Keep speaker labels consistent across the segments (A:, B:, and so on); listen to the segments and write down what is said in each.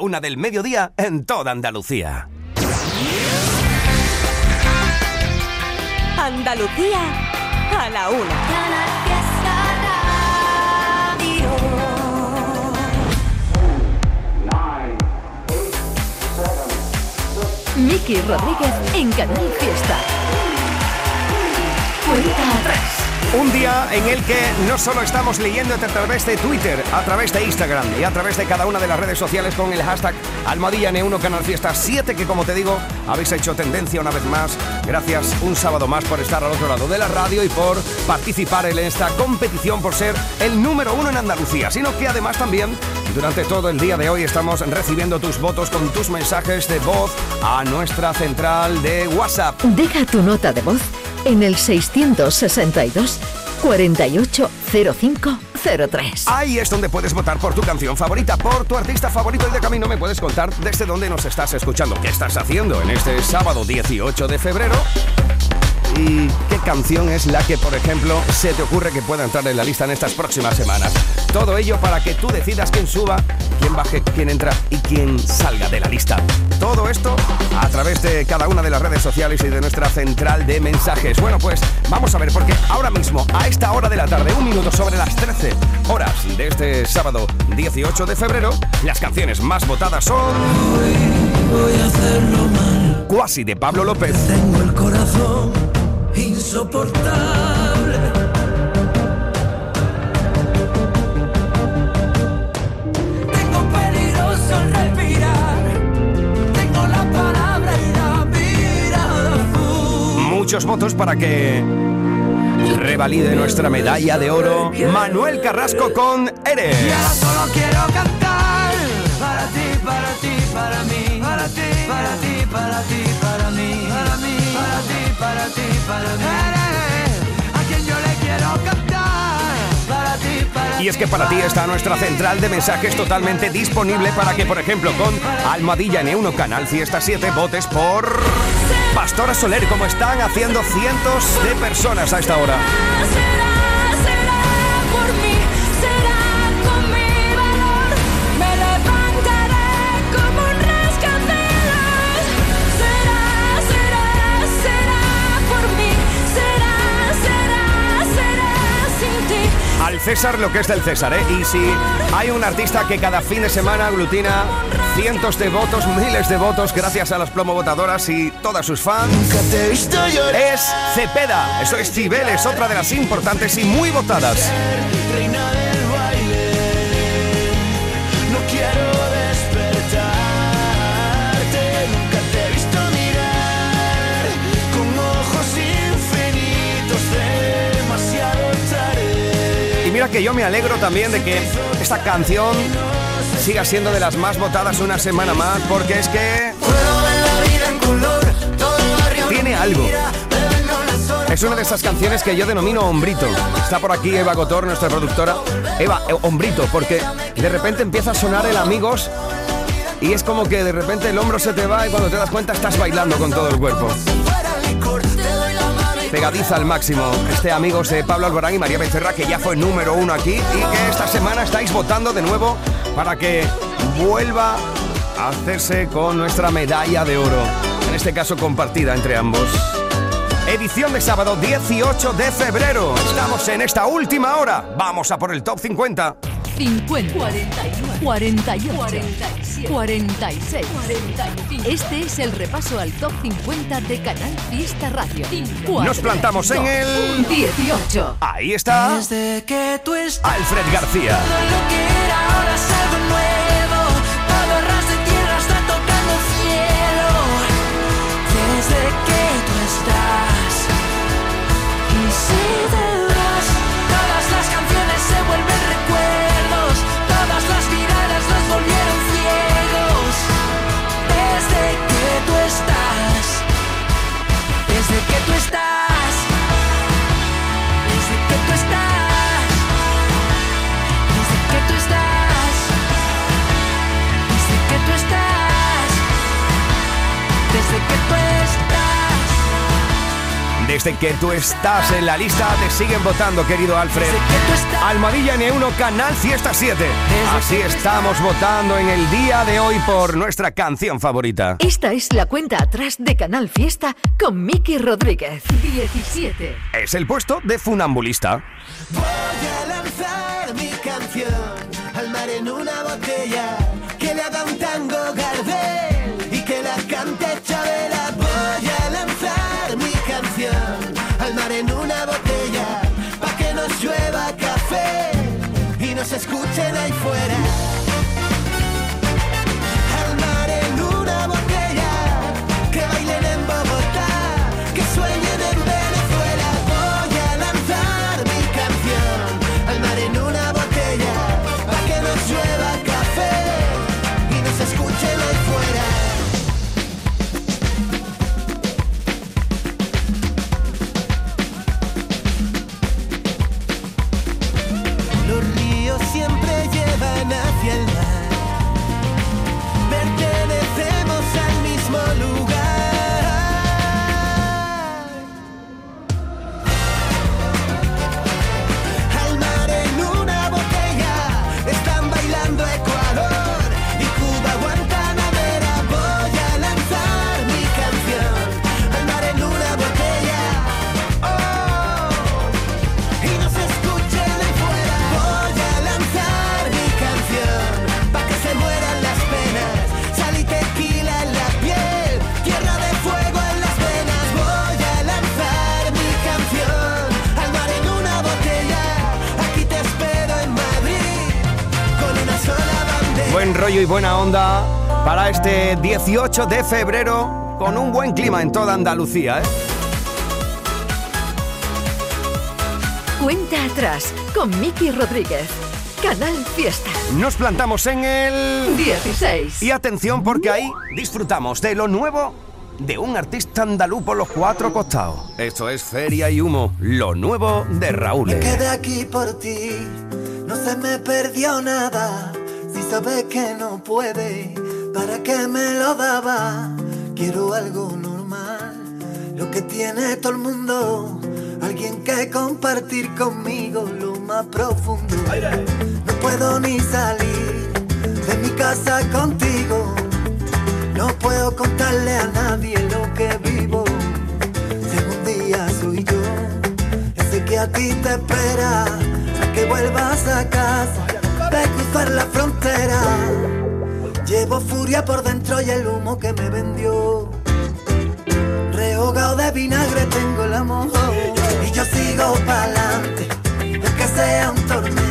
A: una del mediodía en toda Andalucía.
B: Andalucía a la una.
C: Miki Rodríguez en Canal Fiesta. Cuenta atrás.
A: Un día en el que no solo estamos leyéndote a través de Twitter, a través de Instagram y a través de cada una de las redes sociales con el hashtag Almohadilla N1 Canal Fiesta 7, que como te digo, habéis hecho tendencia una vez más. Gracias un sábado más por estar al otro lado de la radio y por participar en esta competición por ser el número uno en Andalucía, sino que además también durante todo el día de hoy estamos recibiendo tus votos con tus mensajes de voz a nuestra central de WhatsApp.
C: Deja tu nota de voz en el 662 480503.
A: Ahí es donde puedes votar por tu canción favorita, por tu artista favorito y de camino me puedes contar desde dónde nos estás escuchando, qué estás haciendo en este sábado 18 de febrero y qué canción es la que, por ejemplo, se te ocurre que pueda entrar en la lista en estas próximas semanas. Todo ello para que tú decidas quién suba, quién baje, quién entra y quién salga de la lista. Todo esto a través de cada una de las redes sociales y de nuestra central de mensajes. Bueno, pues vamos a ver, porque ahora mismo, a esta hora de la tarde, un minuto sobre las 13 horas de este sábado 18 de febrero, las canciones más votadas son...
D: Voy a hacerlo mal.
A: Cuasi de Pablo López.
D: Tengo el corazón insoportable. Tengo peligroso respirar. Tengo la palabra y la mirada.
A: Muchos votos para que revalide nuestra medalla de oro Manuel Carrasco con
D: Y ahora
A: Eres.
D: solo quiero cantar para ti, para ti, para mí, para ti, para ti, para ti, para mí, para mí, ti, para ti, para mí. Eres a quien yo le quiero cantar para ti, para
A: Y es que para ti está nuestra central de mensajes totalmente disponible para que, por ejemplo, con Almadilla N1 Canal Fiesta 7 votes por Pastora Soler, como están haciendo cientos de personas a esta hora. Al César lo que es del César, ¿eh? Y si hay un artista que cada fin de semana aglutina cientos de votos, miles de votos, gracias a las plomovotadoras y todas sus fans, es Cepeda. Eso es Cibeles, otra de las importantes y muy votadas. Mira que yo me alegro también de que esta canción siga siendo de las más votadas una semana más, porque es que tiene algo. Es una de esas canciones que yo denomino hombrito. Está por aquí Eva Gotor, nuestra productora. Eva, eh, hombrito, porque de repente empieza a sonar el amigos y es como que de repente el hombro se te va y cuando te das cuenta estás bailando con todo el cuerpo. Pegadiza al máximo. Este amigos de Pablo Alborán y María Becerra, que ya fue número uno aquí y que esta semana estáis votando de nuevo para que vuelva a hacerse con nuestra medalla de oro. En este caso compartida entre ambos. Edición de sábado 18 de febrero. Estamos en esta última hora. Vamos a por el top 50.
C: 50, 41, 48, 47, 46, 45. Este es el repaso al top 50 de Canal Fiesta Radio.
A: Nos plantamos en el-
C: 18.
A: Ahí está
D: Desde que tú estás
A: Alfred García.
D: todo lo que era ahora es algo nuevo Desde que tú estás
A: en la lista, te siguen votando, querido Alfred.
D: Desde que tú estás-
A: Almohadilla N1, Canal Fiesta 7. Así estamos votando en el día de hoy por nuestra canción favorita.
C: Esta es la cuenta atrás de Canal Fiesta con Miki Rodríguez. 17.
A: Es el puesto de funambulista.
E: Voy a lanzar mi canción al mar en una botella nos escuchen ahí fuera.
A: Buena onda para este 18 de febrero con un buen clima en toda Andalucía, ¿eh?
C: Cuenta atrás con Miki Rodríguez. Canal Fiesta.
A: Nos plantamos en el...
C: 16.
A: Y atención porque ahí disfrutamos de lo nuevo de un artista andaluz por los cuatro costados. Esto es Feria y Humo, lo nuevo de Raúl.
E: Quedé aquí por ti, no se me perdió nada. Si sabes que no puede, ¿para qué me lo daba? Quiero algo normal, lo que tiene todo el mundo. Alguien que compartir conmigo lo más profundo. No puedo ni salir de mi casa contigo. No puedo contarle a nadie lo que vivo. Si algún día soy yo, ese que a ti te espera, a que vuelvas a casa, de cruzar la frontera. Llevo furia por dentro y el humo que me vendió. Rehogado de vinagre tengo el amor y yo sigo pa'lante, aunque sea un tormento.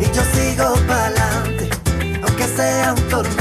E: Y yo sigo pa'lante, aunque sea un tormento.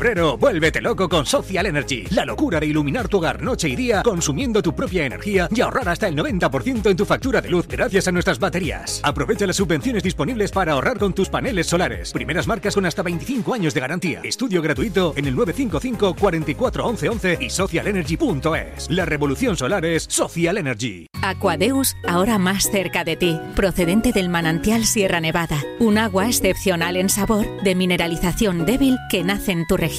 F: Febrero, vuélvete loco con Social Energy. La locura de iluminar tu hogar noche y día consumiendo tu propia energía y ahorrar hasta el 90% en tu factura de luz gracias a nuestras baterías. Aprovecha las subvenciones disponibles para ahorrar con tus paneles solares. Primeras marcas con hasta 25 años de garantía. Estudio gratuito en el 955 44 11 11 y socialenergy.es. La revolución solar es Social Energy.
G: Aquadeus, ahora más cerca de ti, procedente del manantial Sierra Nevada, un agua excepcional en sabor, de mineralización débil que nace en tu región.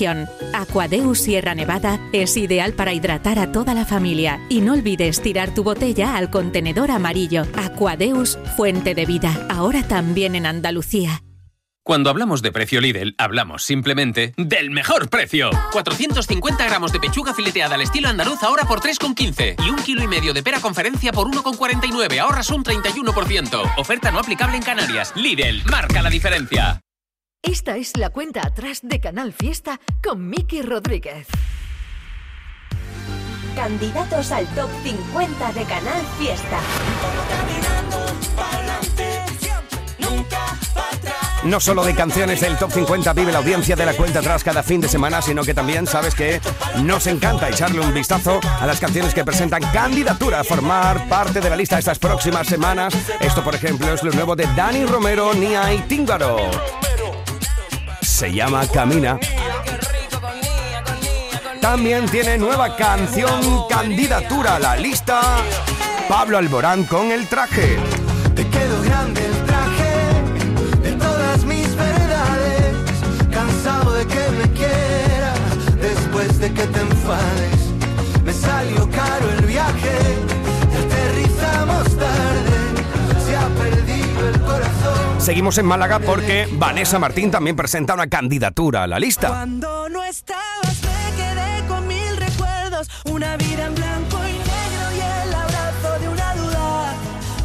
G: Aquadeus Sierra Nevada es ideal para hidratar a toda la familia y no olvides tirar tu botella al contenedor amarillo. Aquadeus, fuente de vida, ahora también en Andalucía.
H: Cuando hablamos de precio Lidl, hablamos simplemente del mejor precio. 450 gramos de pechuga fileteada al estilo andaluz ahora por 3,15 y un kilo y medio de pera conferencia por 1,49. Ahorras un 31%. Oferta no aplicable en Canarias. Lidl, marca la diferencia.
C: Esta es la cuenta atrás de Canal Fiesta con Miki Rodríguez.
I: Candidatos al top 50 de Canal Fiesta.
A: No solo de canciones del Top 50 vive la audiencia de la cuenta atrás cada fin de semana, sino que también sabes que nos encanta echarle un vistazo a las canciones que presentan candidatura a formar parte de la lista estas próximas semanas. Esto, por ejemplo, es lo nuevo de Dani Romero, Nia y Tíngaro. Se llama Camina. También tiene nueva canción candidatura a la lista. Pablo Alborán con el traje. Seguimos en Málaga porque Vanessa Martín también presenta una candidatura a la lista.
J: Cuando no estabas me quedé con mil recuerdos, una vida en blanco y negro y el abrazo de una duda.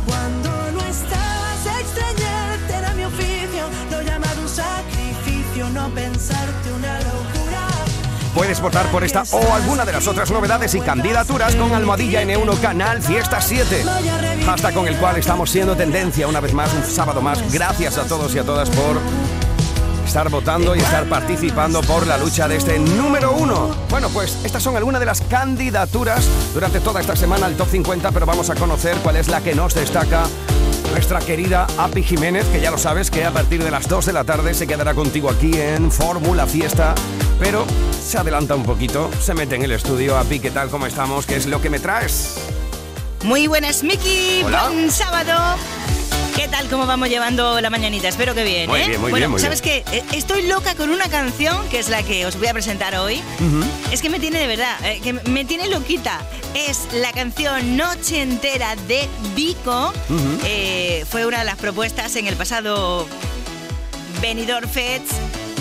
J: Cuando no estabas extrañarte era mi oficio, lo llamado un sacrificio, no locura.
A: Puedes votar por esta o alguna de las otras novedades y candidaturas con Almohadilla N1 Canal Fiesta 7. Hasta con el cual estamos siendo tendencia una vez más, un sábado más. Gracias a todos y a todas por estar votando y estar participando por la lucha de este número uno. Bueno, pues estas son algunas de las candidaturas durante toda esta semana al Top 50, pero vamos a conocer cuál es la que nos destaca nuestra querida Api Jiménez, que ya lo sabes que a partir de las 2 de la tarde se quedará contigo aquí en Fórmula Fiesta, pero se adelanta un poquito, se mete en el estudio. Api, ¿qué tal? ¿Cómo estamos? ¿Qué es lo que me traes?
K: Muy buenas, Miki. Buen sábado. ¿Qué tal? ¿Cómo vamos llevando la mañanita? Espero que bien,
A: Muy
K: ¿eh?
A: bien, muy
K: bueno,
A: bien, muy
K: ¿sabes qué? Eh, Estoy loca con una canción que es la que os voy a presentar hoy. Es que me tiene de verdad, eh, que me tiene loquita. Es la canción Noche Entera de Vico. Eh, fue una de las propuestas en el pasado Benidorm Fest.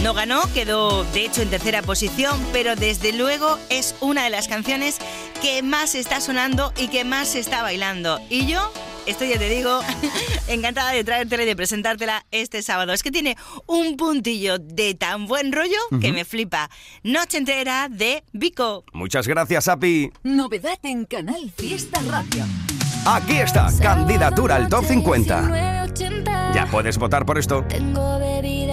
K: No ganó, quedó de hecho en tercera posición, pero desde luego es una de las canciones que más está sonando y que más se está bailando. Y yo, esto ya te digo, encantada de traértela y de presentártela este sábado. Es que tiene un puntillo de tan buen rollo que me flipa. Noche entera de Vico.
A: Muchas gracias, Api.
C: Novedad en Canal Fiesta Radio.
A: Aquí está, candidatura al Top 50.
B: 1980.
A: Ya puedes votar por esto.
B: Tengo bebida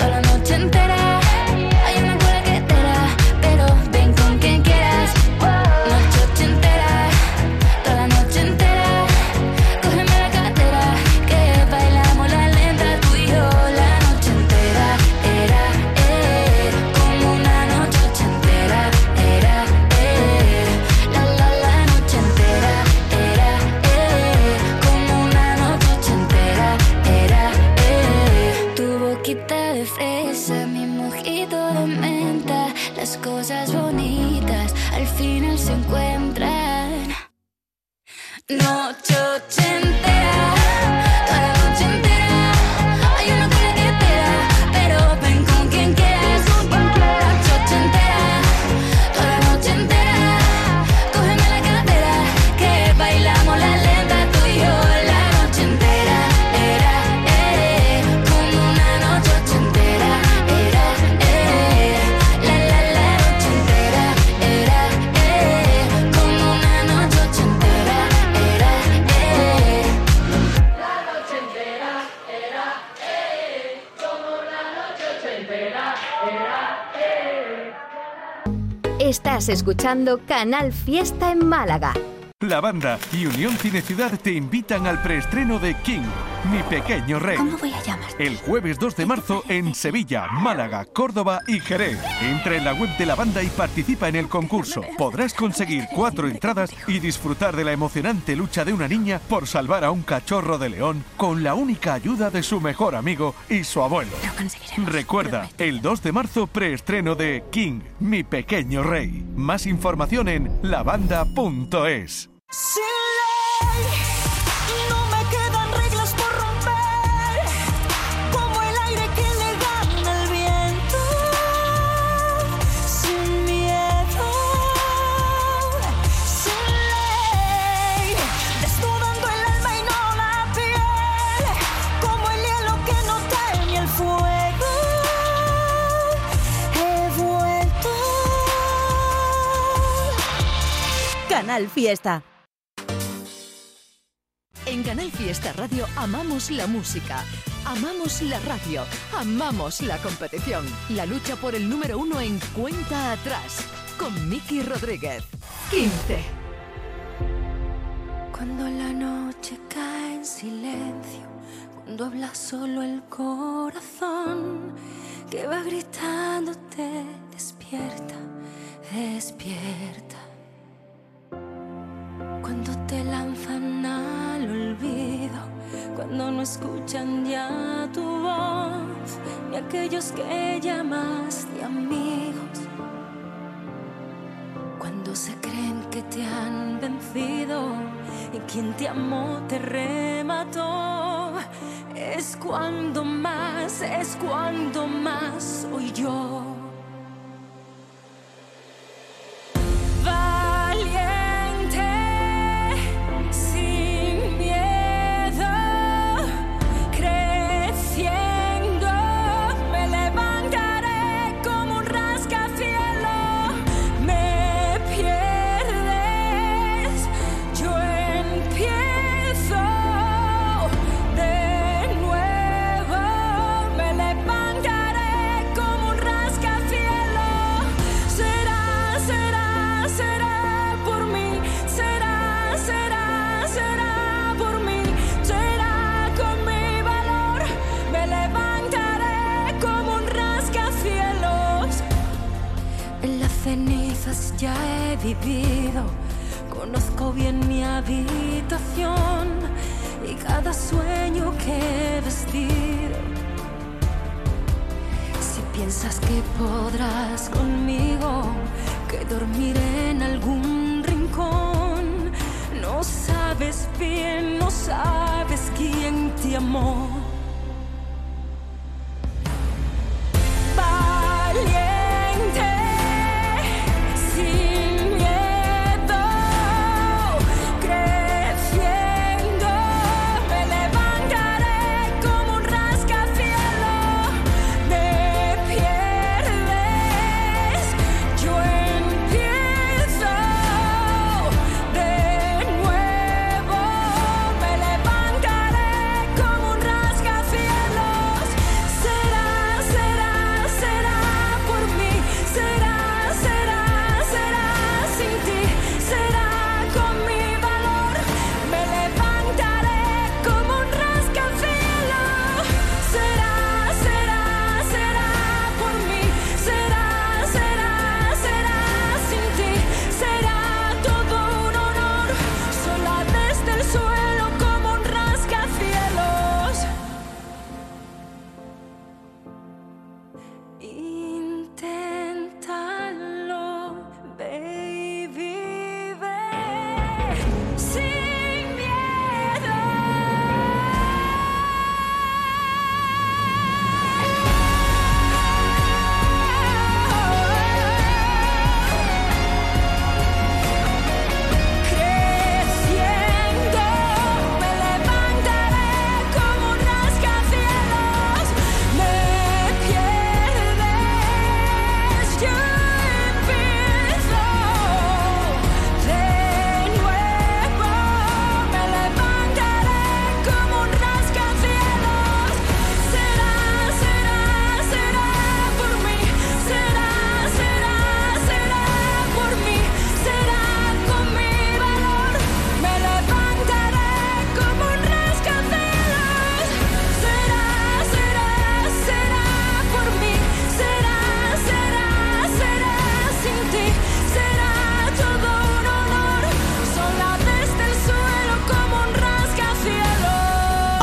B: toda la noche entera.
L: Escuchando Canal Fiesta en Málaga.
M: La banda y Unión Cine Ciudad te invitan al preestreno de King, Mi Pequeño Rey.
L: ¿Cómo voy a llamar?
M: El jueves 2 de marzo en Sevilla, Málaga, Córdoba y Jerez. Entra en la web de la banda y participa en el concurso. Podrás conseguir cuatro entradas y disfrutar de la emocionante lucha de una niña por salvar a un cachorro de león con la única ayuda de su mejor amigo y su abuelo. Recuerda, el 2 de marzo preestreno de King, Mi Pequeño Rey. Más información en lavanda.es.
N: Canal Fiesta.
C: En Canal Fiesta Radio amamos la música, amamos la radio, amamos la competición. La lucha por el número uno en cuenta atrás con Miki Rodríguez. 15.
O: Cuando la noche cae en silencio, cuando habla solo el corazón, que va gritándote, despierta, despierta. Cuando te lanzan al olvido, cuando no escuchan ya tu voz, ni aquellos que llamas de amigos. Cuando se creen que te han vencido y quien te amó te remató, es cuando más, es cuando más soy yo. Ya he vivido. Conozco bien mi habitación y cada sueño que he vestido. Si piensas que podrás conmigo, que dormiré en algún rincón, no sabes bien, no sabes quién te amó.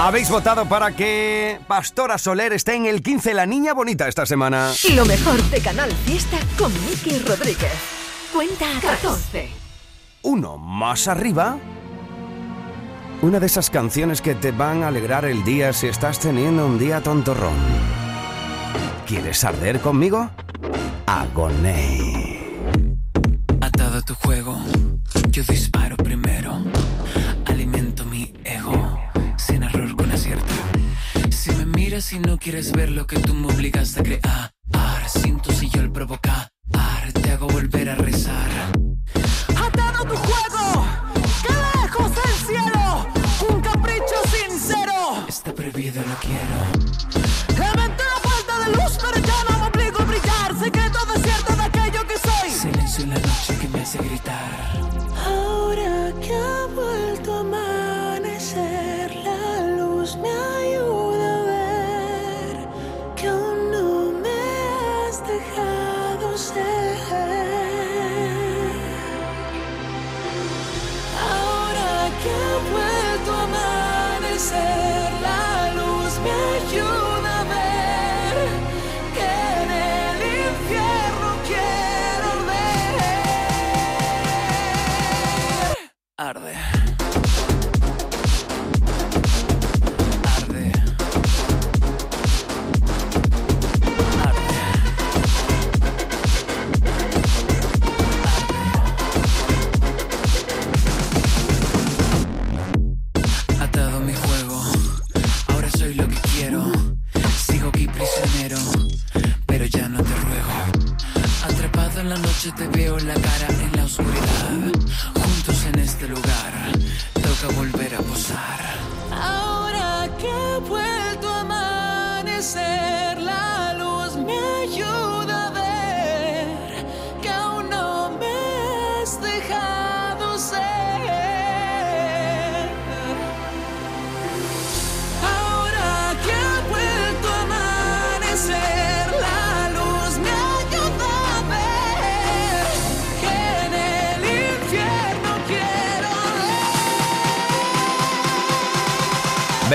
A: Habéis votado para que Pastora Soler esté en el 15 La Niña Bonita esta semana.
C: Lo mejor de Canal Fiesta con Miki Rodríguez. Cuenta 14.
A: Uno más arriba. Una de esas canciones que te van a alegrar el día si estás teniendo un día tontorrón. ¿Quieres arder conmigo? Agoné.
P: Atado a tu juego, yo disparo primero. Si no quieres ver lo que tú me obligaste a crear, siento si yo el provocar, te hago volver a rezar.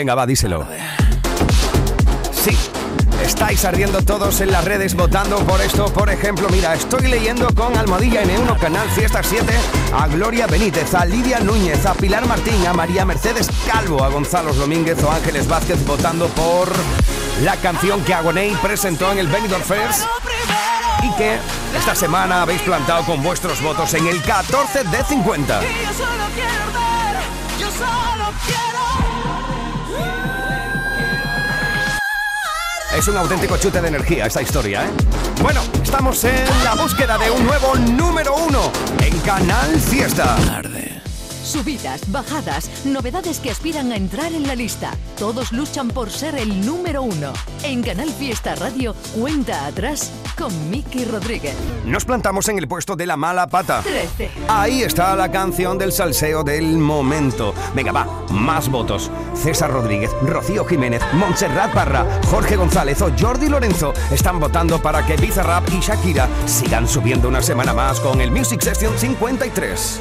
A: Venga, va, díselo. Sí, estáis ardiendo todos en las redes votando por esto. Por ejemplo, mira, estoy leyendo con Almohadilla N1 Canal Fiesta 7 a Gloria Benítez, a Lidia Núñez, a Pilar Martín, a María Mercedes Calvo, a Gonzalo Domínguez o Ángeles Vázquez votando por la canción que Agoney presentó en el Benidorm Fest y que esta semana habéis plantado con vuestros votos en el 14 de 50.
D: Y yo solo quiero arder, yo solo quiero.
A: Es un auténtico chute de energía esta historia, ¿eh? Bueno, estamos en la búsqueda de un nuevo número uno en Canal Fiesta.
C: Subidas, bajadas, novedades que aspiran a entrar en la lista. Todos luchan por ser el número uno. En Canal Fiesta Radio, cuenta atrás con Miki Rodríguez.
A: Nos plantamos en el puesto de la mala pata.
C: 13.
A: Ahí está la canción del salseo del momento. Venga, va, más votos. César Rodríguez, Rocío Jiménez, Montserrat Parra, Jorge González o Jordi Lorenzo están votando para que Bizarrap y Shakira sigan subiendo una semana más con el Music Session 53.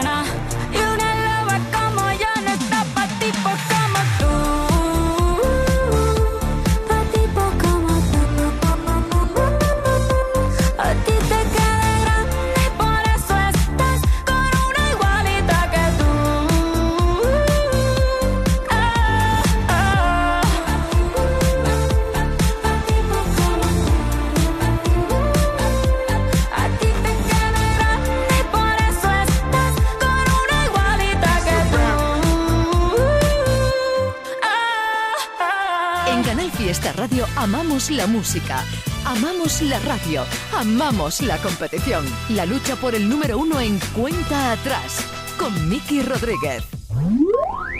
C: Amamos la música, amamos la radio, amamos la competición. La lucha por el número uno en cuenta atrás con Miki Rodríguez.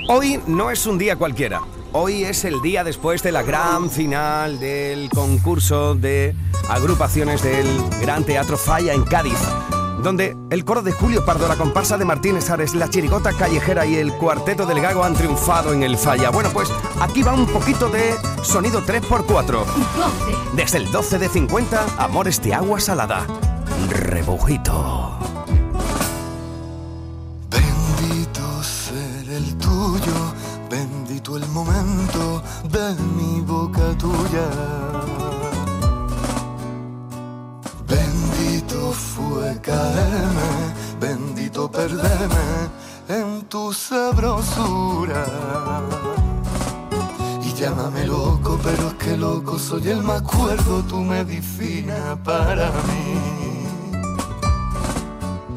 A: Hoy no es un día cualquiera. Hoy es el día después de la gran final del concurso de agrupaciones del Gran Teatro Falla en Cádiz, donde el coro de Julio Pardo, la comparsa de Martínez Ares, la chirigota callejera y el cuarteto del Gago han triunfado en el Falla. Bueno, pues aquí va un poquito de sonido 3x4. Desde el 12 de 50, Amores de Agua Salada. Rebujito.
Q: Bendito ser el tuyo, bendito el momento de mi boca tuya. Fue caerme, bendito perderme en tu sabrosura. Y llámame loco, pero es que loco soy el más cuerdo, tu medicina para mí.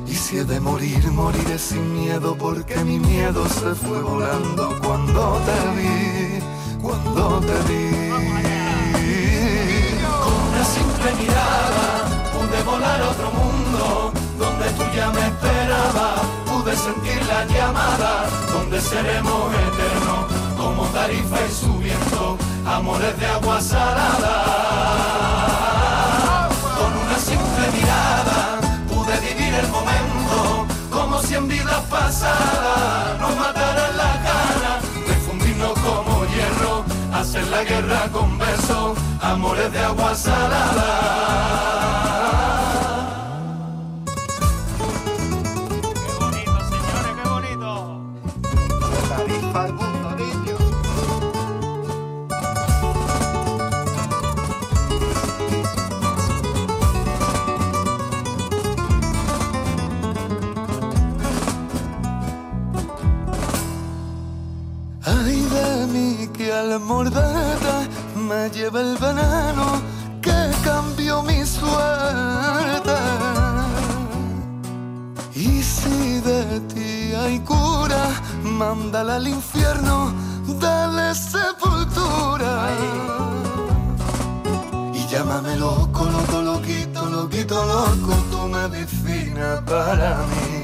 Q: Y si he de morir, moriré sin miedo, porque mi miedo se fue volando cuando te vi, cuando te vi. Con una simple mirada volar a otro mundo, donde tú ya me esperabas, pude sentir la llamada, donde seremos eternos, como tarifa y subiendo, amores de agua salada. Con una simple mirada pude vivir el momento como si en vidas pasadas nos mataran las ganas de fundirnos como hierro, hacer la guerra con besos, amores de agua salada. Morderte me lleva el veneno que cambió mi suerte. Y si de ti hay cura, mándala al infierno, dale sepultura. Y llámame loco, loco, loquito, loquito, loco, tu medicina para mí.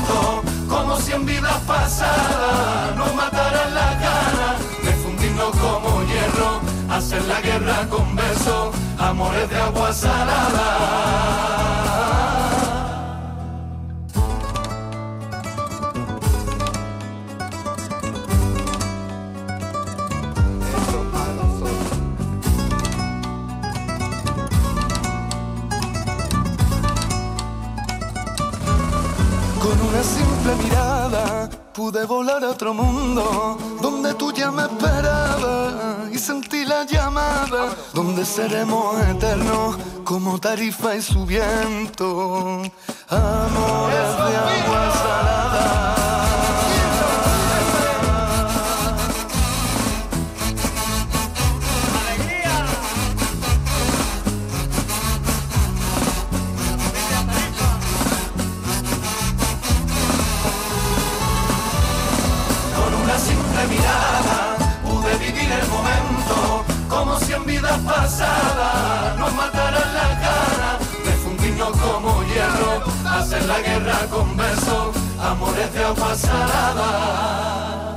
Q: como si en vidas pasadas nos mataran las ganas de fundirnos como hierro, hacer la guerra con besos, amores de agua salada. Mirada
E: pude volar a otro mundo donde tú ya me esperabas y sentí la llamada donde seremos eternos como tarifa y su viento. Amores de agua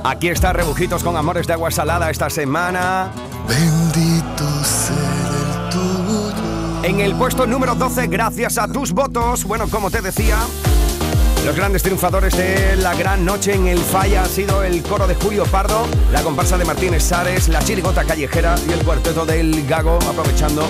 A: Aquí está Rebujitos con Amores de Agua Salada esta semana.
E: Bendito ser el tuyo.
A: En el puesto número 12, gracias a tus votos. Bueno, como te decía, los grandes triunfadores de la gran noche en el Falla han sido el coro de Julio Pardo, la comparsa de Martínez Sares, la chirigota callejera y el cuarteto del Gago, aprovechando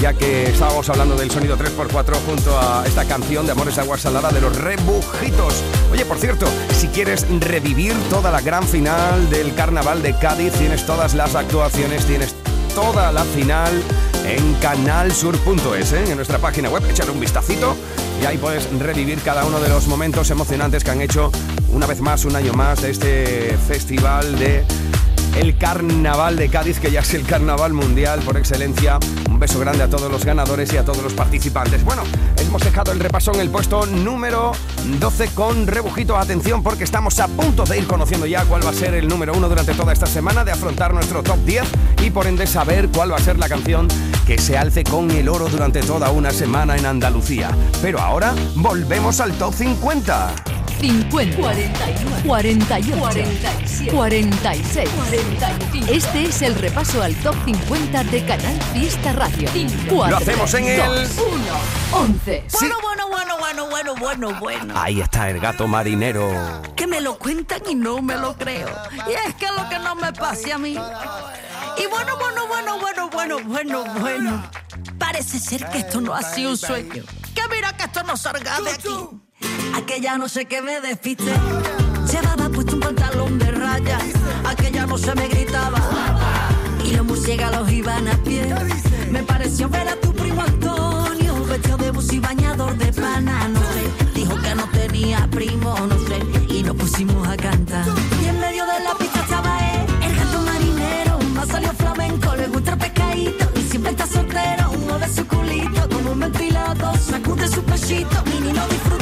A: ya que estábamos hablando del sonido 3x4 junto a esta canción de Amores Agua Salada de los Rebujitos. Oye, por cierto, si quieres revivir toda la gran final del Carnaval de Cádiz, tienes todas las actuaciones, tienes toda la final en canalsur.es, ¿eh? en nuestra página web. Echar un vistacito y ahí puedes revivir cada uno de los momentos emocionantes que han hecho una vez más, un año más de este festival de el Carnaval de Cádiz, que ya es el Carnaval Mundial por excelencia. Beso grande a todos los ganadores y a todos los participantes. Bueno, hemos dejado el repaso en el puesto número 12 con Rebujito. Atención porque estamos a punto de ir conociendo ya cuál va a ser el número uno durante toda esta semana, de afrontar nuestro top 10 y por ende saber cuál va a ser la canción que se alce con el oro durante toda una semana en Andalucía. Pero ahora volvemos al top 50.
C: 50, 41, 48, 47, 46, 45. Este es el repaso al top 50 de Canal Fiesta Radio. 4,
A: Lo hacemos en el-
C: 2, 1, 11.
N: Bueno, bueno, bueno, bueno, bueno, bueno, bueno.
A: Ahí está el gato marinero.
N: Que me lo cuentan y no me lo creo. Y es que lo que no me pase a mí. Y bueno, bueno, bueno, bueno, bueno, bueno, bueno. Parece ser que esto no ha sido un sueño. Que mira que esto no salga de aquí. Aquella noche que me despiste. Llevaba puesto un pantalón de rayas. Aquella noche me gritaba. Y los murciélagos iban a pie. Me pareció ver a tu primo Antonio. Vestido de bus y bañador de pana. No sé. Dijo que no tenía primo, no sé. Y nos pusimos a cantar. Y en medio de la pista estaba él, el gato marinero. Más salió flamenco, le gusta el pescadito. Y siempre está soltero, uno de su culito. Como un ventilado, sacude su pechito. Mini no disfrutó. El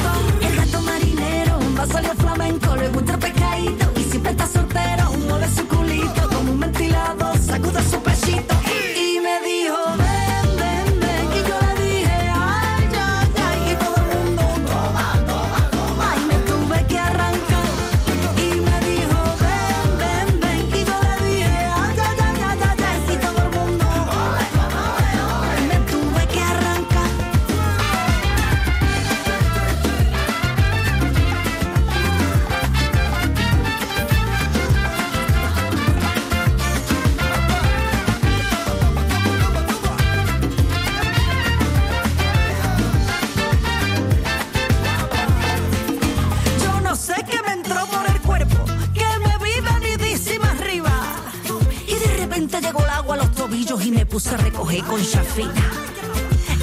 N: me puse a recoger con chafita.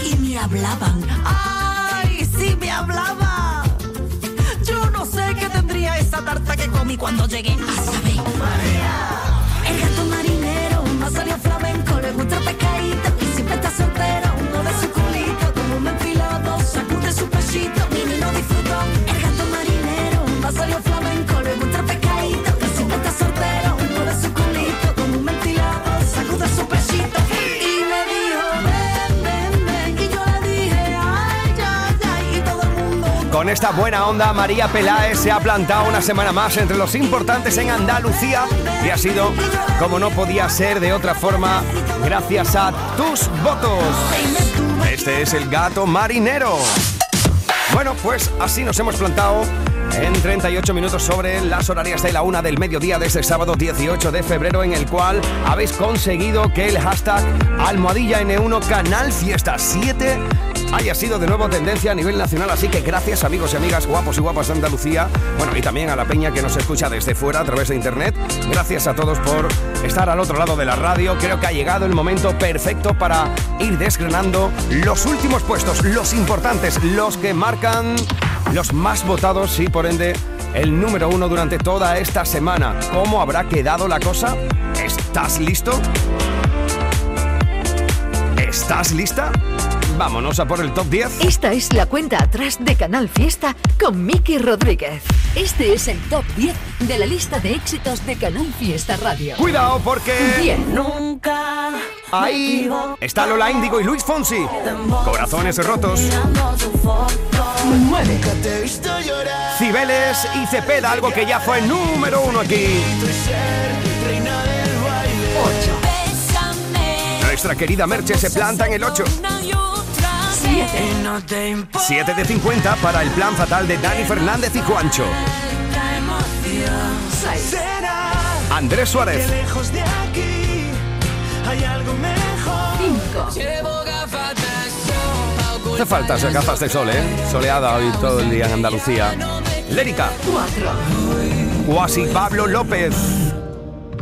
N: Y me hablaban, ay, sí me hablaban. Yo no sé qué tendría esa tarta que comí cuando llegué a saber. El
A: esta buena onda, María Peláez se ha plantado una semana más entre los importantes en Andalucía y ha sido, como no podía ser de otra forma, gracias a tus votos. Este es el gato marinero. Bueno, pues así nos hemos plantado en 38 minutos sobre las horarias de la una del mediodía de este sábado 18 de febrero, en el cual habéis conseguido que el hashtag Almohadilla N1 Canal Fiesta 7 haya sido de nuevo tendencia a nivel nacional. Así que gracias amigos y amigas guapos y guapas de Andalucía. Bueno, y también a la peña que nos escucha desde fuera a través de internet. Gracias a todos por estar al otro lado de la radio. Creo que ha llegado el momento perfecto para ir desgranando los últimos puestos, los importantes, los que marcan los más votados y por ende el número uno durante toda esta semana. ¿Cómo habrá quedado la cosa? ¿Estás listo? ¿Estás lista? Vámonos a por el top 10.
C: Esta es la cuenta atrás de Canal Fiesta con Miki Rodríguez. Este es el top 10 de la lista de éxitos de Canal Fiesta Radio.
A: Cuidado porque...
C: 10.
O: Nunca
A: Ahí está Lola Índigo y Luis Fonsi. Corazones rotos.
C: 9.
A: Cibeles y Cepeda, algo que ya fue número uno aquí.
C: 8.
A: Nuestra querida Merche se planta en el 8.
C: 7.
A: 7 de 50 para el plan fatal de Dani Fernández y Juancho.
C: 6.
A: Andrés Suárez.
D: Lejos de aquí hay algo mejor.
C: 5.
A: Hace falta esas gafas de sol, ¿eh? Soleada hoy todo el día en Andalucía. Lérica.
C: 4.
A: Guasi Pablo López.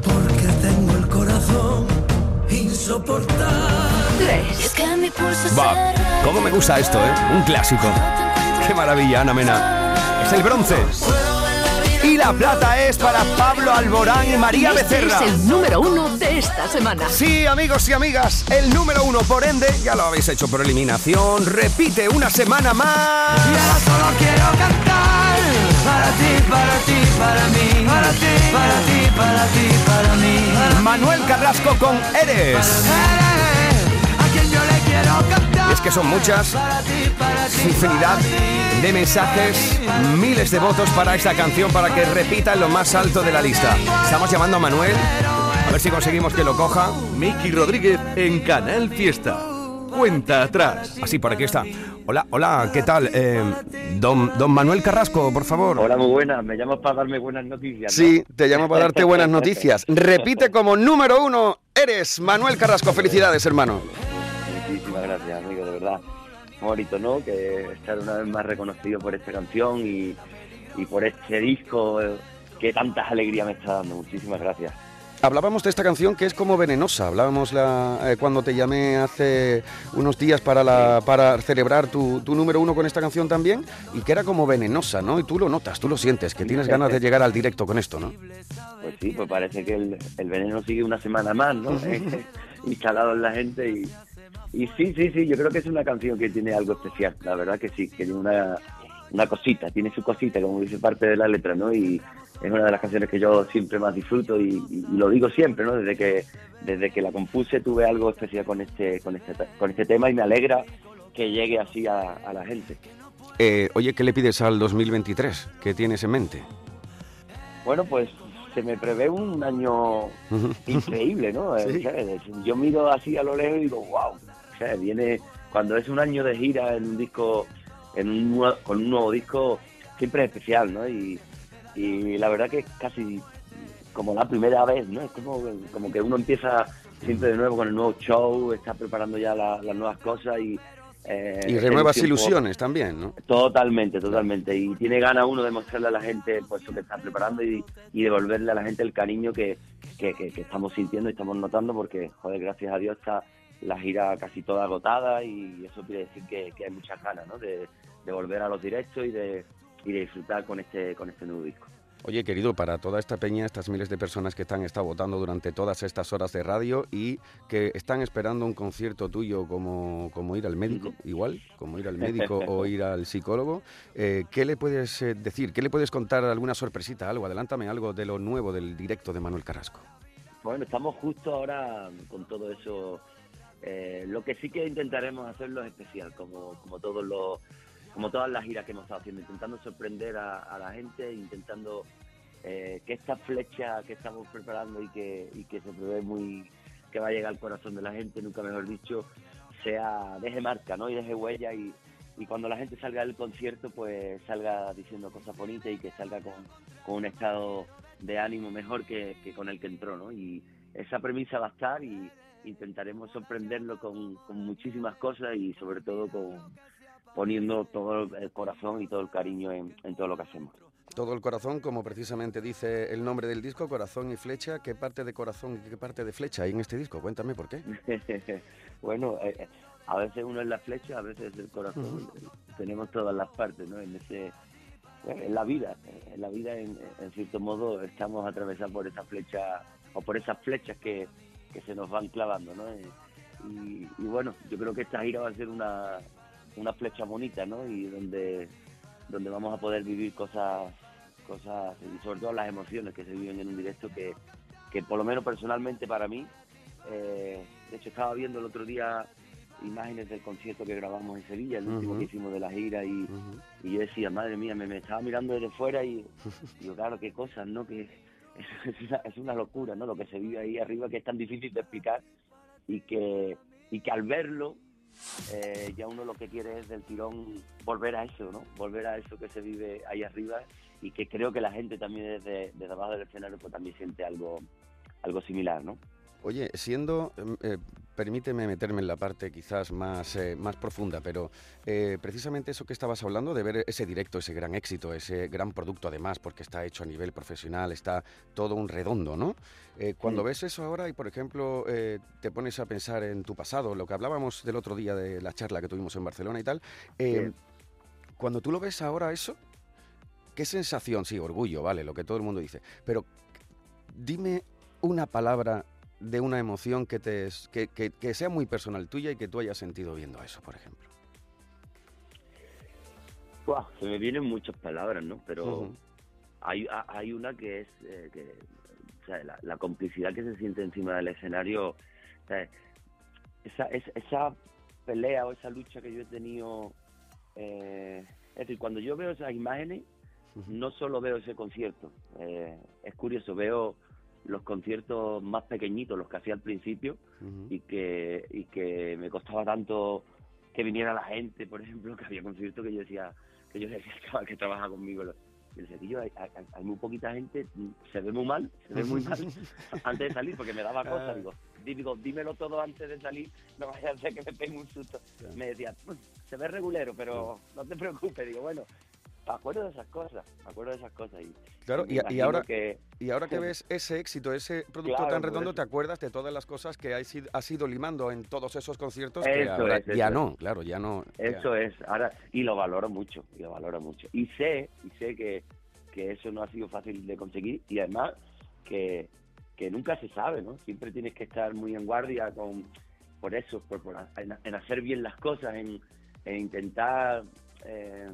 D: Porque tengo el corazón insoportable.
C: 3.
B: que mi pulso
A: Va, cómo me gusta esto, ¿eh? Un clásico. Qué maravilla, Ana Mena. Es el bronce. Y la plata es para Pablo Alborán y María
C: Este
A: Becerra.
C: es el número uno de esta semana.
A: Sí, amigos y amigas, el número uno, por ende, ya lo habéis hecho por eliminación. Repite una semana más.
D: Y ahora solo quiero cantar para ti, para ti, para mí, para ti, para ti, para ti, para mí. Para
A: Manuel Carrasco con Eres. Y es que son muchas, infinidad de mensajes, miles de votos para esta canción para que repita en lo más alto de la lista. Estamos llamando a Manuel, a ver si conseguimos que lo coja.
M: Miki Rodríguez en Canal Fiesta. Cuenta atrás.
A: Así, por aquí está. Hola, hola, ¿qué tal? Eh, don, don Manuel Carrasco, por favor.
R: Hola, muy buenas. Me llamas para darme buenas noticias. ¿no?
A: Sí, te llamo para darte buenas noticias. Repite como número uno, eres Manuel Carrasco. Felicidades, hermano.
R: Gracias, amigo, de verdad. Muy bonito, ¿no? Que estar una vez más reconocido por esta canción y, y por este disco eh, que tantas alegrías me está dando. Muchísimas gracias.
A: Hablábamos de esta canción que es como venenosa. Hablábamos la, eh, cuando te llamé hace unos días para, la, para celebrar tu, tu número uno con esta canción también y que era como venenosa, ¿no? Y tú lo notas, tú lo sientes, que tienes ganas de llegar al directo con esto, ¿no?
R: Pues sí, pues parece que el, el veneno sigue una semana más, ¿no? Instalado en la gente y, y sí, sí, sí, yo creo que es una canción que tiene algo especial, la verdad que sí, que tiene una, una cosita, tiene su cosita, como dice parte de la letra, ¿no? Y es una de las canciones que yo siempre más disfruto y, y lo digo siempre, ¿no? Desde que desde que la compuse tuve algo especial con este con este con este tema y me alegra que llegue así a, a la gente.
A: Eh, oye, ¿qué le pides al 2023? ¿Qué tienes en mente?
R: Bueno, pues se me prevé un año increíble, ¿no?
A: Sí.
R: ¿sabes? Yo miro así a lo lejos y digo, wow, o sea, viene cuando es un año de gira en un disco, en un, con un nuevo disco, siempre es especial, ¿no? Y, y la verdad que es casi como la primera vez, ¿no? Es como, como que uno empieza siempre de nuevo con el nuevo show, está preparando ya la- las nuevas cosas y... eh,
A: Y renuevas ilusiones también, ¿no?
R: Totalmente, totalmente. Y tiene ganas uno de mostrarle a la gente pues lo que está preparando y, y devolverle a la gente el cariño que, que, que- que estamos sintiendo y estamos notando porque, joder, gracias a Dios está la gira casi toda agotada y eso quiere decir que, que hay muchas ganas, ¿no? De, de volver a los directos y de, y de disfrutar con este, con este nuevo disco.
A: Oye, querido, para toda esta peña, estas miles de personas que están estado votando durante todas estas horas de radio y que están esperando un concierto tuyo como, como ir al médico, igual, como ir al médico o ir al psicólogo, eh, ¿qué le puedes eh, decir? ¿Qué le puedes contar? ¿Alguna sorpresita, algo? Adelántame algo de lo nuevo del directo de Manuel Carrasco.
R: Bueno, estamos justo ahora con todo eso. Eh, lo que sí que intentaremos hacerlo es especial, como, como todos los, como todas las giras que hemos estado haciendo, intentando sorprender a, a la gente, intentando eh, que esta flecha que estamos preparando y que, y que se prevé muy que va a llegar al corazón de la gente, nunca mejor dicho, sea deje marca, ¿no? Y deje huella y, y cuando la gente salga del concierto, pues salga diciendo cosas bonitas y que salga con, con un estado de ánimo mejor que, que con el que entró, ¿no? Y esa premisa va a estar y, intentaremos sorprenderlo con, con muchísimas cosas y sobre todo con poniendo todo el corazón y todo el cariño en, en todo lo que hacemos.
A: Todo el corazón, como precisamente dice el nombre del disco, Corazón y Flecha. ¿Qué parte de corazón y qué parte de flecha hay en este disco? Cuéntame por qué.
R: bueno, eh, a veces uno es la flecha, a veces es el corazón. Tenemos todas las partes, ¿no? En ese en la vida, en la vida en, en cierto modo estamos atravesados por esa flecha o por esas flechas que, que se nos van clavando, ¿no? Y, y bueno, yo creo que esta gira va a ser una, una flecha bonita, ¿no? Y donde, donde vamos a poder vivir cosas, cosas y sobre todo las emociones que se viven en un directo que, que por lo menos personalmente para mí, eh, de hecho estaba viendo el otro día imágenes del concierto que grabamos en Sevilla, el último
A: Ujú.
R: que hicimos de la gira y, y yo decía, madre mía, me, me estaba mirando desde fuera y digo, claro, qué cosas, ¿no? Que es una, es una locura, ¿no? Lo que se vive ahí arriba que es tan difícil de explicar y que, y que al verlo eh, ya uno lo que quiere es del tirón volver a eso, ¿no? Volver a eso que se vive ahí arriba y que creo que la gente también desde, abajo del escenario pues también siente algo, algo similar, ¿no?
A: Oye, siendo, em, eh, permíteme meterme en la parte quizás más, eh, más profunda, pero eh, precisamente eso que estabas hablando de ver ese directo, ese gran éxito, ese gran producto además, porque está hecho a nivel profesional, está todo un redondo, ¿no? Cuando
R: Sí.
A: ves eso ahora y, por ejemplo, te pones a pensar en tu pasado, lo que hablábamos del otro día de la charla que tuvimos en Barcelona y tal, eh, cuando tú lo ves ahora eso, ¿qué sensación? Sí, orgullo, vale, lo que todo el mundo dice, pero dime una palabra de una emoción que, te, que, que- que sea muy personal tuya y que tú hayas sentido viendo eso, por ejemplo.
R: Se me vienen muchas palabras, ¿no? Pero hay, ha- hay una que es eh, que, o sea, la, la complicidad que se siente encima del escenario. o sea, esa, es- esa pelea o esa lucha que yo he tenido. eh, es decir, cuando yo veo esas imágenes, no solo veo ese concierto. eh, es curioso, veo los conciertos más pequeñitos, los que hacía al principio, y que, y que me costaba tanto que viniera la gente, por ejemplo, que había conciertos que yo decía, que yo decía al que trabaja conmigo, le decía, "Tío, hay, hay- hay muy poquita gente, se ve muy mal, se ve muy mal antes de salir, porque me daba
A: Ah.
R: cosas, digo, di- digo, dímelo todo antes de salir, no vaya a ser que me pegue un susto. Me decía, "Pues, se ve regulero, pero no te preocupes, digo, bueno, me acuerdo de esas cosas, me acuerdo de esas cosas. Y,
A: Claro, y, ahora
R: que,
A: y ahora que ves ese éxito, ese producto
R: Claro,
A: tan redondo, te acuerdas de todas las cosas que has, ido- has ido limando en todos esos conciertos que
R: Eso
A: ahora
R: es,
A: ya
R: eso
A: no, claro, ya no. ya-
R: Eso es, ahora, y lo valoro mucho, y lo valoro mucho. Y sé, y sé que, que eso no ha sido fácil de conseguir, y además que, que nunca se sabe, ¿no? Siempre tienes que estar muy en guardia con, por eso, por, por en, en hacer bien las cosas, en, en intentar eh,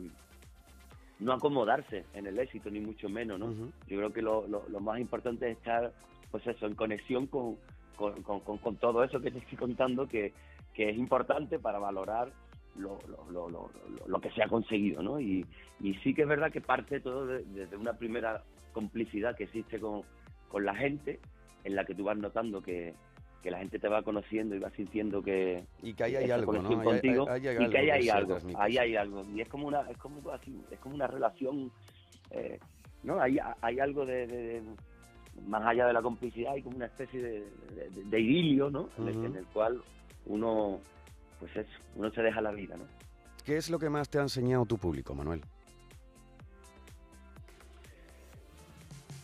R: no acomodarse en el éxito, ni mucho menos, ¿no? Yo creo que lo, lo, lo más importante es estar, pues eso, en conexión con, con, con- con- todo eso que te estoy contando, que, que es importante para valorar lo, lo, lo, lo, lo- lo que se ha conseguido, ¿no? Y, y sí que es verdad que parte todo de- desde una primera complicidad que existe con, con la gente, en la que tú vas notando que, que la gente te va conociendo y va sintiendo que
A: Y que ahí hay algo, ¿no? hay-
R: contigo
A: hay
R: y que ahí hay algo, ahí hay algo y es como una es como así, es como una relación eh, no hay, hay algo de, de- de- más allá de la complicidad hay como una especie de, de- idilio no en, el,
A: Ujú.
R: en el cual uno pues eso uno se deja la vida no
A: ¿Qué es lo que más te ha enseñado tu público, Manuel?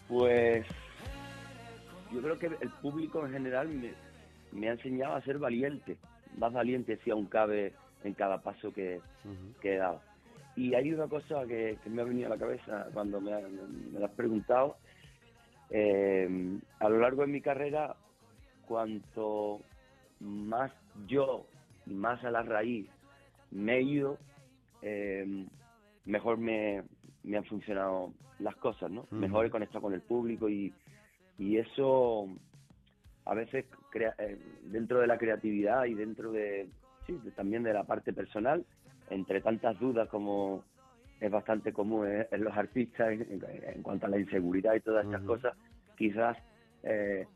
R: Pues yo creo que el público en general me, me ha enseñado a ser valiente, más valiente si aún cabe en cada paso que, que he dado. Y hay una cosa que, que me ha venido a la cabeza cuando me, me lo has preguntado. Eh, a lo largo de mi carrera, cuanto más yo, más a la raíz, me he ido, eh, mejor me, me han funcionado las cosas, ¿no? Mejor he conectado con el público y, y eso a veces crea- eh, dentro de la creatividad y dentro de, sí, de- también de la parte personal, entre tantas dudas como es bastante común en, en los artistas en, en- en cuanto a la inseguridad y todas estas cosas, quizás eh,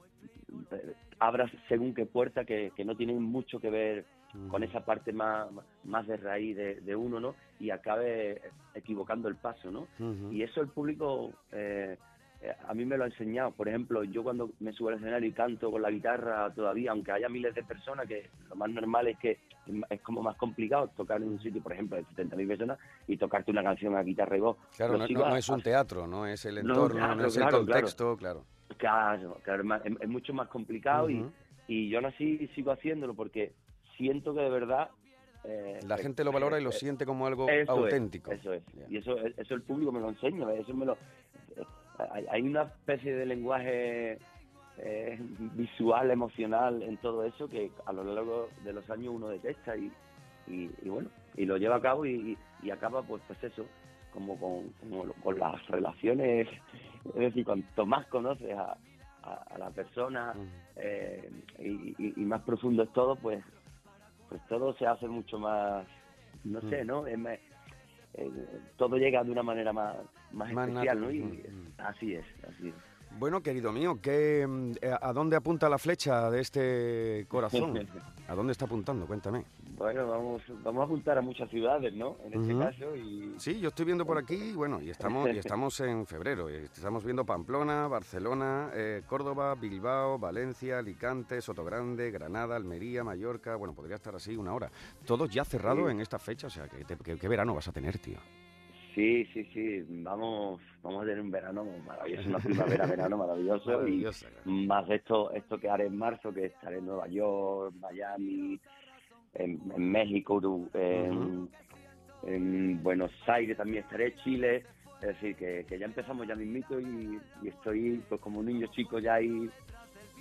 R: eh, abras según qué puerta que, que no tienen mucho que ver con esa parte más, más de raíz de, de uno, ¿no? Y acabe equivocando el paso, ¿no? Y eso el público eh, eh, a mí me lo ha enseñado. Por ejemplo, yo cuando me subo al escenario y canto con la guitarra todavía, aunque haya miles de personas, que lo más normal es que es como más complicado tocar en un sitio, por ejemplo, de 70.000 personas y tocarte una canción a guitarra y voz.
A: Claro, no, es un teatro, no es el
R: No,
A: entorno, no,
R: claro,
A: es el
R: claro,
A: contexto, claro.
R: Claro, claro, es, es- es mucho más complicado y- y, yo aún así sigo haciéndolo porque siento que de verdad... eh,
A: La
R: eh,
A: gente lo valora y lo
R: eh,
A: siente como algo
R: eso es,
A: auténtico.
R: eso es. Y eso, eso el público me lo enseña, eso me lo... Hay, hay una especie de lenguaje eh, visual, emocional en todo eso que a lo largo de los años uno detecta y, y, y bueno, y lo lleva a cabo y, acaba pues, pues eso, como con, como con las relaciones, es decir, cuanto más conoces a, a- a la persona eh, y más profundo es todo, pues, pues todo se hace mucho más, no sé, ¿no? Es más- eh, todo llega de una manera más, más,
A: Más
R: especial, ¿no? Y así es, así es.
A: Bueno, querido mío, ¿qué, mm, eh, ¿a dónde apunta la flecha de este corazón? ¿A dónde está apuntando? Cuéntame.
R: Bueno, vamos, vamos a apuntar a muchas ciudades, ¿no? En este caso y
A: Sí, yo estoy viendo por aquí, bueno, y estamos, y estamos en febrero, y estamos viendo Pamplona, Barcelona, eh, Córdoba, Bilbao, Valencia, Alicante, Sotogrande, Granada, Almería, Mallorca, bueno, podría estar así una hora. Todos ya cerrados
R: Sí.
A: en esta fecha, o sea, ¿qué verano vas a tener, tío?
R: Sí, sí, sí, vamos, vamos a tener un verano maravilloso, una primavera, verano maravilloso y más de esto, esto que haré en marzo, que estaré en Nueva York, Miami, en, en México, en, en Buenos Aires también estaré, Chile, es decir, que, que ya empezamos ya mismito y, y estoy pues como un niño chico ya ahí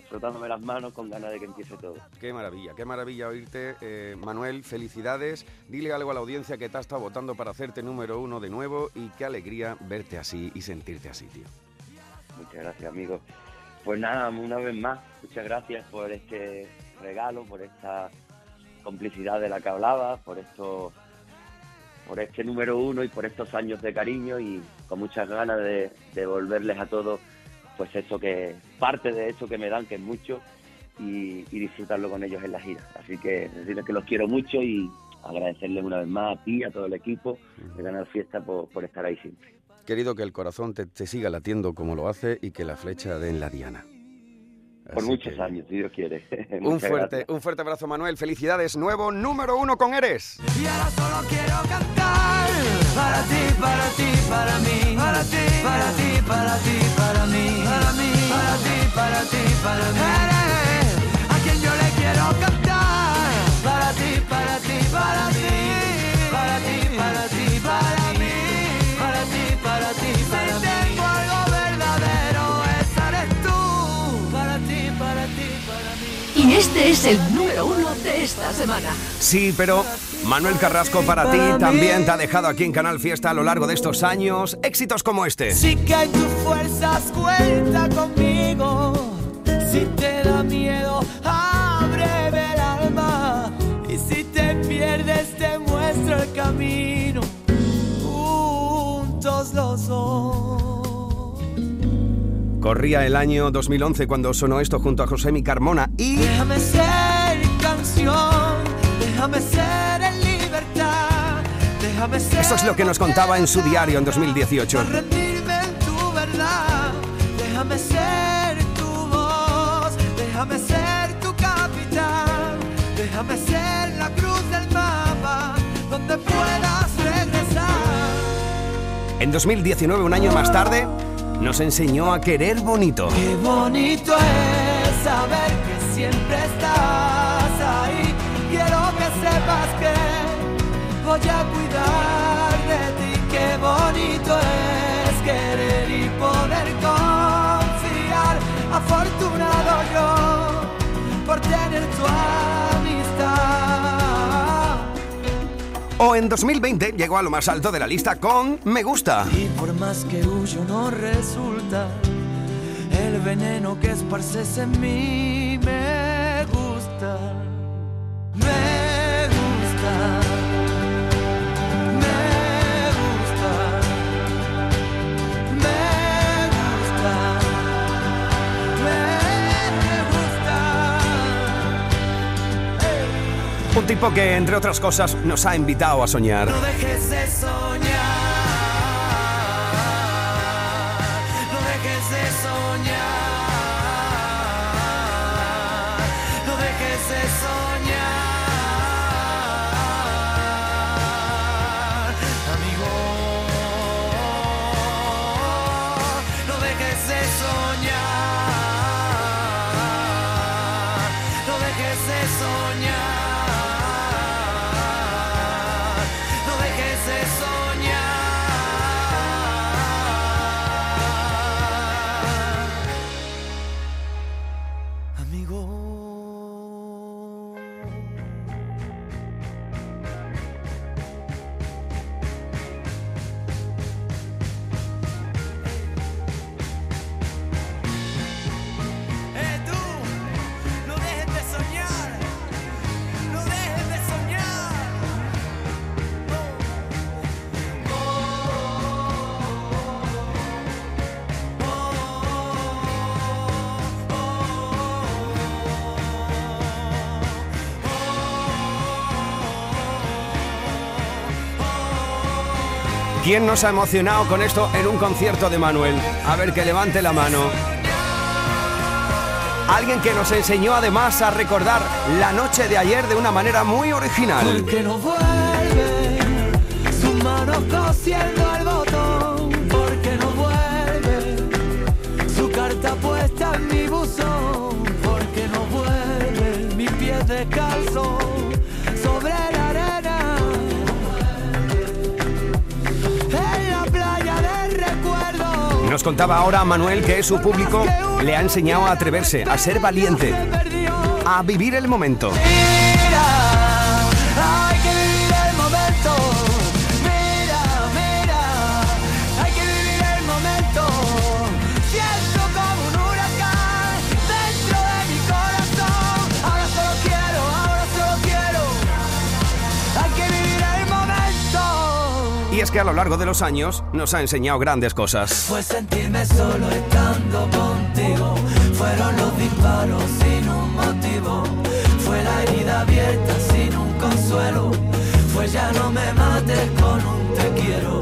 R: frotándome las manos con ganas de que empiece todo.
A: Qué maravilla, qué maravilla oírte. Eh, Manuel, felicidades. Dile algo a la audiencia que te ha estado votando para hacerte número uno de nuevo y qué alegría verte así y sentirte así, tío.
R: Muchas gracias, amigos. Pues nada, una vez más, muchas gracias por este regalo, por esta complicidad de la que hablabas, por esto, por este número uno y por estos años de cariño y con muchas ganas de devolverles a todos, pues eso que parte de eso que me dan, que es mucho, y, y disfrutarlo con ellos en la gira. Así que decirles que los quiero mucho y agradecerles una vez más a ti, a todo el equipo de Ganar Fiesta por, por estar ahí siempre.
A: Querido, que el corazón te, te siga latiendo como lo hace y que la flecha dé en la diana.
R: Por
A: Así
R: muchos
A: que-
R: años, si Dios quiere.
A: Un fuerte,
R: gracias.
A: un fuerte abrazo, Manuel. Felicidades, nuevo número uno con Eres.
D: Y ahora solo quiero cantar para ti, para ti, para mí, para ti, para ti, para ti, para mí, para mí, para ti, para ti, para mí. Eres a quien yo le quiero cantar
C: este es el número uno de esta semana.
A: Sí, pero Manuel Carrasco para ti también te ha dejado aquí en Canal Fiesta a lo largo de estos años éxitos como este.
D: Si que tus fuerzas cuenta conmigo, si te da miedo, ábreme el alma. Y si te pierdes, te muestro el camino. Juntos los dos.
A: Corría el año 2011 cuando sonó esto junto a José Mi Carmona y
D: Déjame ser canción, déjame ser en libertad. Déjame ser.
A: eso es lo que nos contaba en su diario en 2018.
D: No rendirme en tu verdad. Déjame ser tu voz, déjame ser tu capitán, déjame ser la cruz del mapa donde puedas regresar.
A: En 2019, un año más tarde, nos enseñó a querer bonito.
D: Qué bonito es saber que siempre estás ahí. Quiero que sepas que voy a cuidar de ti. Qué bonito es querer y poder confiar. Afortunado
A: O en 2020 llegó a lo más alto de la lista con Me Gusta.
D: Y por más que huyo no resulta el veneno que esparces en mí me
A: Un tipo que, entre otras cosas, nos ha invitado a soñar.
D: No dejes de soñar,
A: ¿Quién nos ha emocionado con esto en un concierto de Manuel? A ver, que levante la mano. Alguien que nos enseñó además a recordar la noche de ayer de una manera muy original.
D: Porque no vuelve, sus manos cosiendo el botón. Porque no vuelve, su carta puesta en mi buzón. Porque no vuelve, mis pies descalzos
A: Nos contaba ahora Manuel que su público le ha enseñado a atreverse, a ser valiente, a vivir el momento.
D: Que
A: a lo largo de los años nos ha enseñado grandes cosas.
D: Fue sentirme solo estando contigo. Fueron los disparos sin un motivo. Fue la herida abierta sin un consuelo. Fue ya no me mates con un te quiero.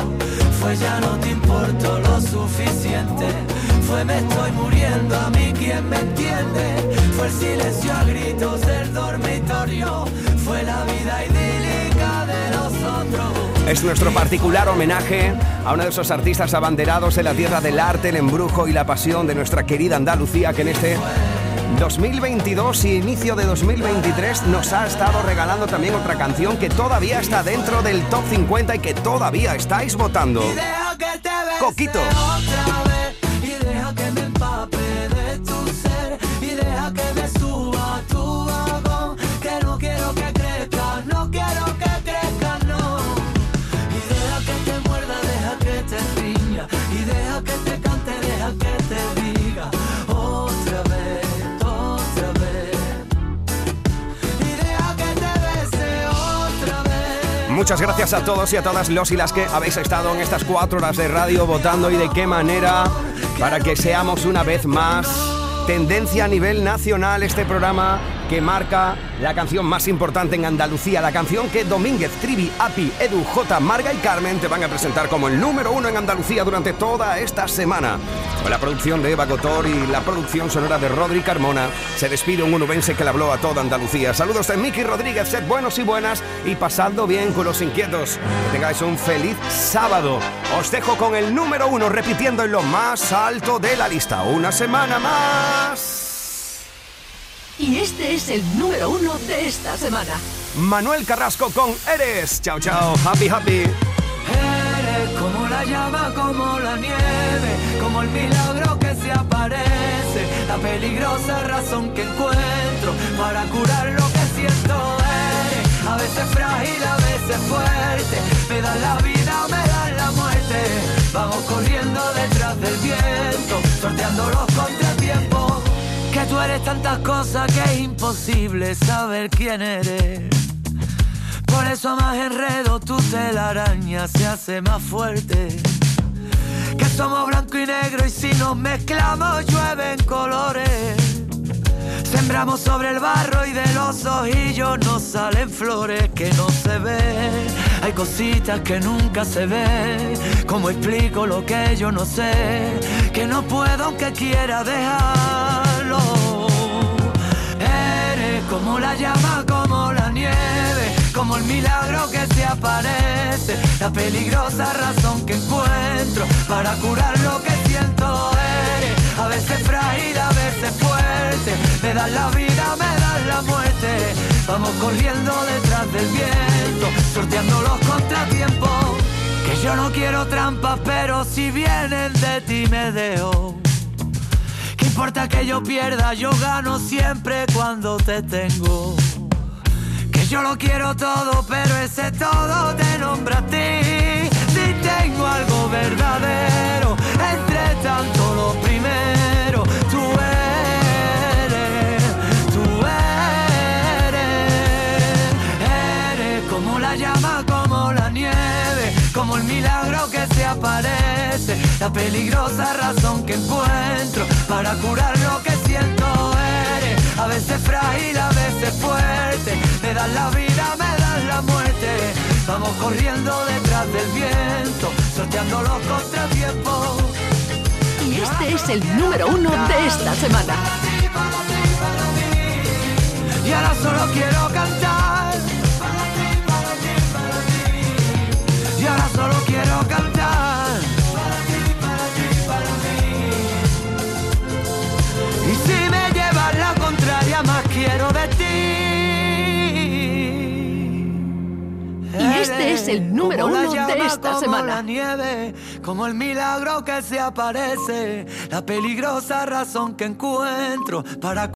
D: Fue ya no te importo lo suficiente. Fue me estoy muriendo a mí quien me entiende. Fue el silencio a gritos del dormitorio. Fue la vida idílica de nosotros.
A: Es nuestro particular homenaje a uno de esos artistas abanderados en la tierra del arte, el embrujo y la pasión de nuestra querida Andalucía que en este 2022 y inicio de 2023 nos ha estado regalando también otra canción que todavía está dentro del top 50 y que todavía estáis votando. Coquito. Muchas gracias a todos y a todas los y las que habéis estado en estas cuatro horas de radio votando y de qué manera para que seamos una vez más tendencia a nivel nacional este programa que marca la canción más importante en Andalucía, la canción que Domínguez, Trivi, Api, Edu, J, Marga y Carmen te van a presentar como el número uno en Andalucía durante toda esta semana. Con la producción de Eva Gotor y la producción sonora de Rodri Carmona, se despide un unubense que le habló a toda Andalucía. Saludos de Miki Rodríguez, sed buenos y buenas y pasando bien con los inquietos. Que tengáis un feliz sábado. Os dejo con el número uno repitiendo en lo más alto de la lista. Una semana más.
C: Y este es el número uno de esta semana.
A: Manuel Carrasco con Eres. Chao, chao. Happy, happy.
D: Eres como la llama, como la nieve, como el milagro que se aparece, la peligrosa razón que encuentro para curar lo que siento. Eres a veces frágil, a veces fuerte, me dan la vida, me dan la muerte. Vamos corriendo detrás del viento, sorteando los contratiempos. Que tú eres tantas cosas que es imposible saber quién eres. Por eso más enredo tu telaraña se hace más fuerte. Que somos blanco y negro y si nos mezclamos llueven colores. Sembramos sobre el barro y de los ojillos nos salen flores que no se ven. Hay cositas que nunca se ven. ¿Cómo explico lo que yo no sé? Que no puedo aunque quiera dejarlo. Como la llama, como la nieve, como el milagro que se aparece, la peligrosa razón que encuentro para curar lo que siento. Eres a veces frágil, a veces fuerte, me das la vida, me das la muerte. Vamos corriendo detrás del viento, sorteando los contratiempos. Que yo no quiero trampas, pero si vienen de ti me dejo. ¿Qué importa que yo pierda? Yo gano siempre cuando te tengo. Que yo lo quiero todo, pero ese todo te nombra a ti. Si tengo algo verdadero, entre tanto lo primero, tú eres, tú eres, eres como la llama, como la nieve, como el milagro que se aparece, la peligrosa razón que encuentro para curar lo que siento eres, a veces frágil, a veces fuerte, me das la vida, me das la muerte, vamos corriendo detrás del viento, sorteando los contratiempos.
C: Y este es el número uno de esta semana.
D: Y ahora solo quiero cantar. Y ahora solo quiero cantar.
C: Este es el número
D: Como la
C: uno de
D: llama,
C: esta
D: como
C: semana.
D: la nieve, como el milagro que se aparece, la peligrosa razón que encuentro para